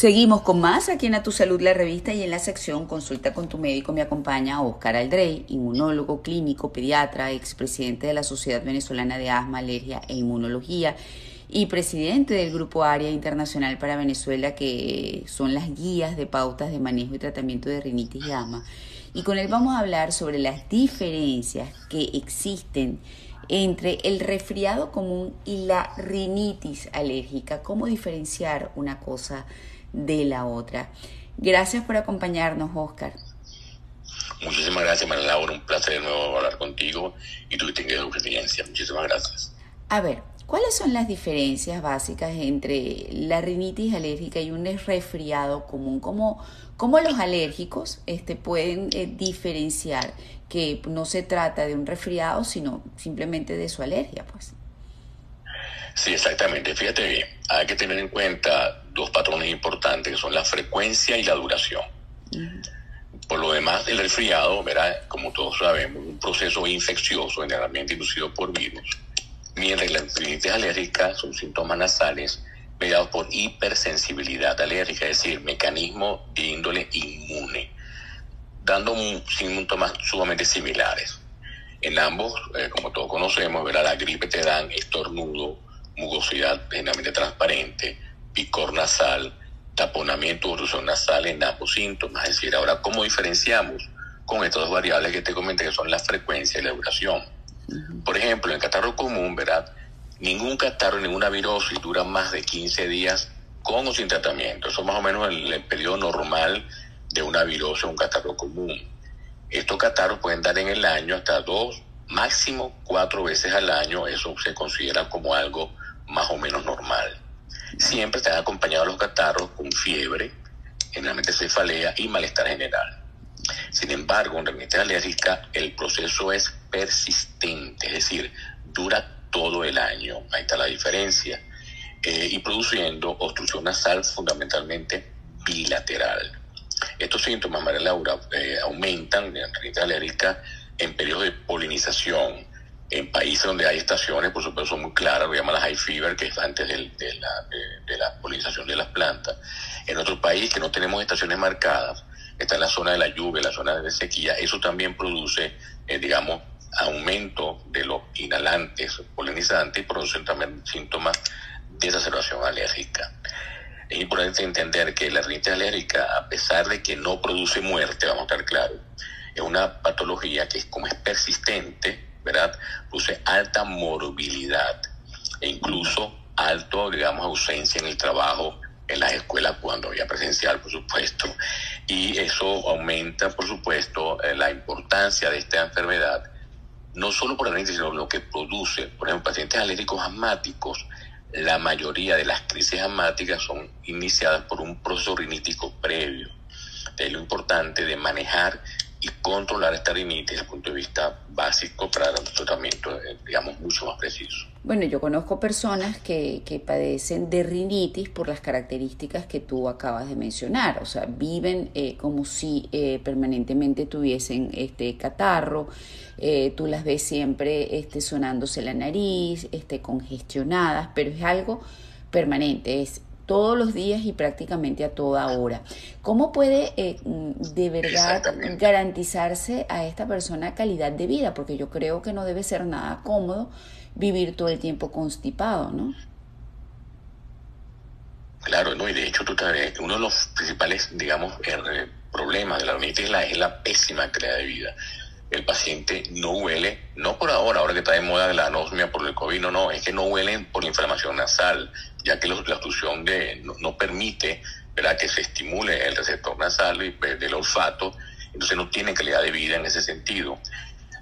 Seguimos con más aquí en A Tu Salud, la revista, y en la sección Consulta con tu médico me acompaña Oscar Aldrey, inmunólogo, clínico, pediatra, expresidente de la Sociedad Venezolana de Asma, Alergia e Inmunología y presidente del Grupo Área Internacional para Venezuela, que son las guías de pautas de manejo y tratamiento de rinitis y asma. Y con él vamos a hablar sobre las diferencias que existen entre el resfriado común y la rinitis alérgica, cómo diferenciar una cosa de la otra. Gracias por acompañarnos, Oscar. Muchísimas gracias, María Laura. Un placer de nuevo hablar contigo y tu distinguida experiencia. Muchísimas gracias. A ver, ¿cuáles son las diferencias básicas entre la rinitis alérgica y un resfriado común? ¿Cómo, cómo los alérgicos este, pueden eh, diferenciar que no se trata de un resfriado, sino simplemente de su alergia? Pues. Sí, exactamente. Fíjate bien, hay que tener en cuenta dos patrones importantes, que son la frecuencia y la duración. Por lo demás, el resfriado, verá, como todos sabemos, un proceso infeccioso generalmente inducido por virus, mientras la rinitis alérgica son síntomas nasales mediados por hipersensibilidad alérgica, es decir, mecanismo de índole inmune, dando síntomas sumamente similares. En ambos, eh, como todos conocemos, verá, la gripe te dan estornudo, mucosidad generalmente transparente, picor nasal, taponamiento, obstrucción nasal en ambos síntomas. Es decir, ahora, ¿cómo diferenciamos con estas dos variables que te comenté, que son la frecuencia y la duración? Por ejemplo, en catarro común, ¿verdad? Ningún catarro, ninguna virosis dura más de 15 días con o sin tratamiento. Eso es más o menos el, el periodo normal de una virosis o un catarro común. Estos catarros pueden dar en el año hasta dos, máximo cuatro veces al año. Eso se considera como algo más o menos normal. Siempre están acompañados los catarros con fiebre, generalmente cefalea y malestar general. Sin embargo, en rinitis alérgica el proceso es persistente, es decir, dura todo el año. Ahí está la diferencia. Eh, y produciendo obstrucción nasal fundamentalmente bilateral. Estos síntomas, María Laura, eh, aumentan en rinitis alérgica en periodos de polinización, en países donde hay estaciones, por supuesto, son muy claras, lo llaman la high fever, que es antes de, la, de, la, polinización de las plantas. En otro país que no tenemos estaciones marcadas, está en la zona de la lluvia, la zona de sequía, eso también produce, eh, digamos, aumento de los inhalantes polinizantes y producen también síntomas de exacerbación alérgica. Es importante entender que la rinitis alérgica, a pesar de que no produce muerte, vamos a estar claros, es una patología que como es persistente, ¿verdad? Produce alta morbilidad e incluso alto, digamos, ausencia en el trabajo, en las escuelas cuando había presencial, por supuesto. Y eso aumenta, por supuesto, eh, la importancia de esta enfermedad, no solo por rinitis, sino lo que produce, por ejemplo, pacientes alérgicos asmáticos, la mayoría de las crisis asmáticas son iniciadas por un proceso rinítico previo. Es lo importante de manejar y controlar esta rinitis desde el punto de vista básico para dar un tratamiento, eh, digamos, mucho más preciso. Bueno, yo conozco personas que, que padecen de rinitis por las características que tú acabas de mencionar, o sea, viven eh, como si eh, permanentemente tuviesen este catarro, tú las ves siempre este, sonándose la nariz, este, congestionadas, pero es algo permanente, es todos los días y prácticamente a toda hora. ¿Cómo puede eh, de verdad garantizarse a esta persona calidad de vida? Porque yo creo que no debe ser nada cómodo vivir todo el tiempo constipado, ¿no? Claro, no, y de hecho tú sabes, uno de los principales, digamos, er, problemas de la rinitis es la, es la pésima calidad de vida el paciente no huele, no por ahora, ahora que está de moda la anosmia por el COVID, no, no, es que no huelen por inflamación nasal, ya que la obstrucción de, no, permite ¿verdad? que se estimule el receptor nasal y pues, del olfato, entonces no tiene calidad de vida en ese sentido.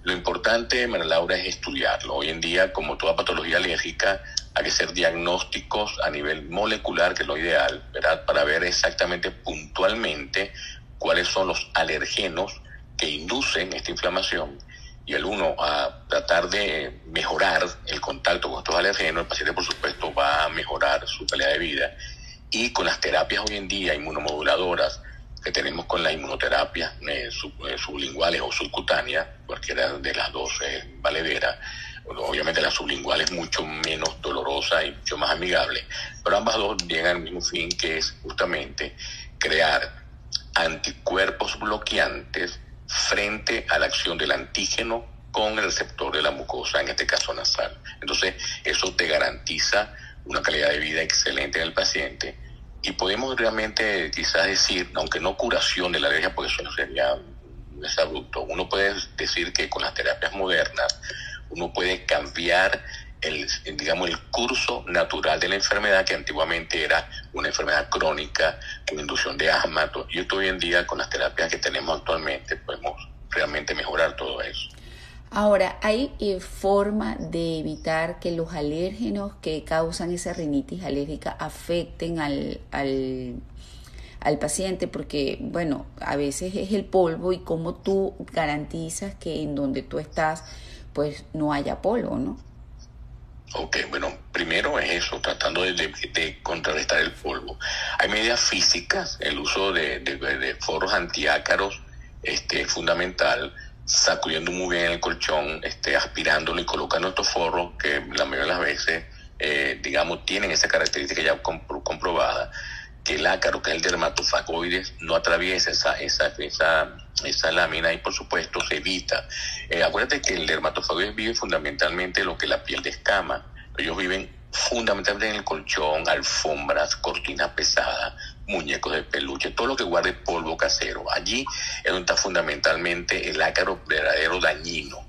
Lo importante, María Laura, es estudiarlo. Hoy en día, como toda patología alérgica, hay que hacer diagnósticos a nivel molecular, que es lo ideal, ¿verdad? Para ver exactamente puntualmente cuáles son los alergenos que inducen esta inflamación y el uno a tratar de mejorar el contacto con estos alergenos, el paciente por supuesto va a mejorar su calidad de vida. Y con las terapias hoy en día inmunomoduladoras que tenemos con la inmunoterapia eh, eh, sublinguales o subcutáneas, cualquiera de las dos eh, valederas, obviamente la sublingual es mucho menos dolorosa y mucho más amigable, pero ambas dos llegan al mismo fin que es justamente crear anticuerpos bloqueantes frente a la acción del antígeno con el receptor de la mucosa, en este caso nasal. Entonces, eso te garantiza una calidad de vida excelente en el paciente y podemos realmente quizás decir, aunque no curación de la alergia, porque eso sería abrupto, uno puede decir que con las terapias modernas uno puede cambiar el, digamos, el curso natural de la enfermedad, que antiguamente era una enfermedad crónica con inducción de asma. Y hoy en día, con las terapias que tenemos actualmente, podemos realmente mejorar todo eso. Ahora, ¿hay eh, forma de evitar que los alérgenos que causan esa rinitis alérgica afecten al, al, al, paciente? Porque, bueno, a veces es el polvo y cómo tú garantizas que en donde tú estás, pues no haya polvo, ¿no? Ok, bueno, primero es eso, tratando de, contrarrestar el polvo. Hay medidas físicas, el uso de, de foros antiácaros este, es fundamental, sacudiendo muy bien el colchón, este, aspirándolo y colocando estos forros que la mayoría de las veces, eh, digamos, tienen esa característica ya comprobada, que el ácaro, que es el dermatofagoides, no atraviesa esa, esa, esa esa lámina y por supuesto se evita. Eh, acuérdate que el dermatofagoides vive fundamentalmente lo que la piel de escama. Ellos viven fundamentalmente en el colchón, alfombras, cortinas pesadas, muñecos de peluche, todo lo que guarde polvo casero. Allí es donde está fundamentalmente el ácaro verdadero dañino.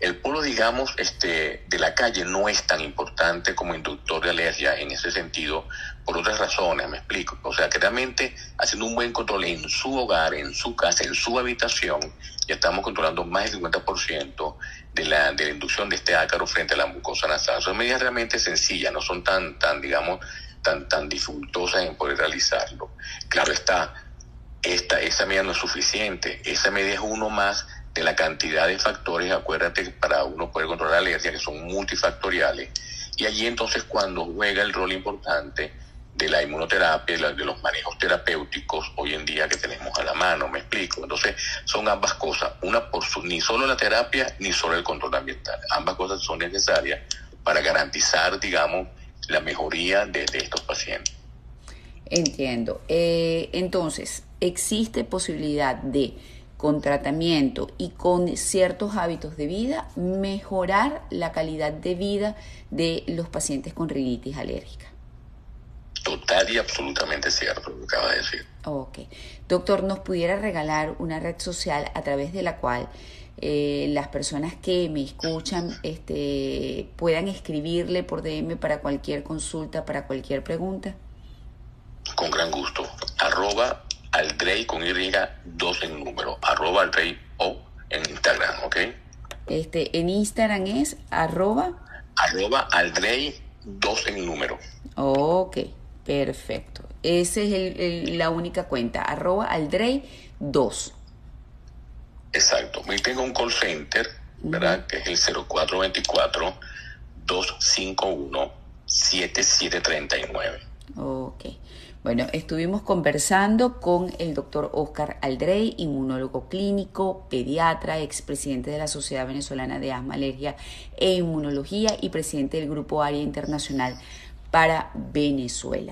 El polvo, digamos, este, de la calle no es tan importante como inductor de alergia en ese sentido, por otras razones, me explico. O sea, que realmente haciendo un buen control en su hogar, en su casa, en su habitación, ya estamos controlando más del 50% de la, de la inducción de este ácaro frente a la mucosa nasal. Son medidas realmente sencillas, no son tan, tan digamos, tan, tan dificultosas en poder realizarlo. Claro está, esta, esa medida no es suficiente, esa medida es uno más de la cantidad de factores, acuérdate, para uno poder controlar la alergia, que son multifactoriales, y allí entonces cuando juega el rol importante de la inmunoterapia, de los manejos terapéuticos hoy en día que tenemos a la mano, me explico. Entonces son ambas cosas, una por su, ni solo la terapia ni solo el control ambiental, ambas cosas son necesarias para garantizar, digamos, la mejoría de, estos pacientes. Entiendo. Eh, entonces, ¿existe posibilidad de con tratamiento y con ciertos hábitos de vida, mejorar la calidad de vida de los pacientes con rinitis alérgica. Total y absolutamente cierto lo que acaba de decir. Ok. Doctor, ¿nos pudiera regalar una red social a través de la cual eh, las personas que me escuchan este, puedan escribirle por DM para cualquier consulta, para cualquier pregunta? Con gran gusto. Arroba Aldrey con Y, dos en número, arroba Aldrey O en Instagram, ¿ok? Este, en Instagram es arroba. Arroba Aldrey dos en número. Ok, perfecto. Esa es el, la única cuenta, arroba Aldrey 2. Exacto. Y tengo un call center, ¿verdad? Que es el 0424 251 7739. Ok. Bueno, estuvimos conversando con el doctor Oscar Aldrey, inmunólogo clínico, pediatra, expresidente de la Sociedad Venezolana de Asma, Alergia e Inmunología y presidente del Grupo Área Internacional para Venezuela.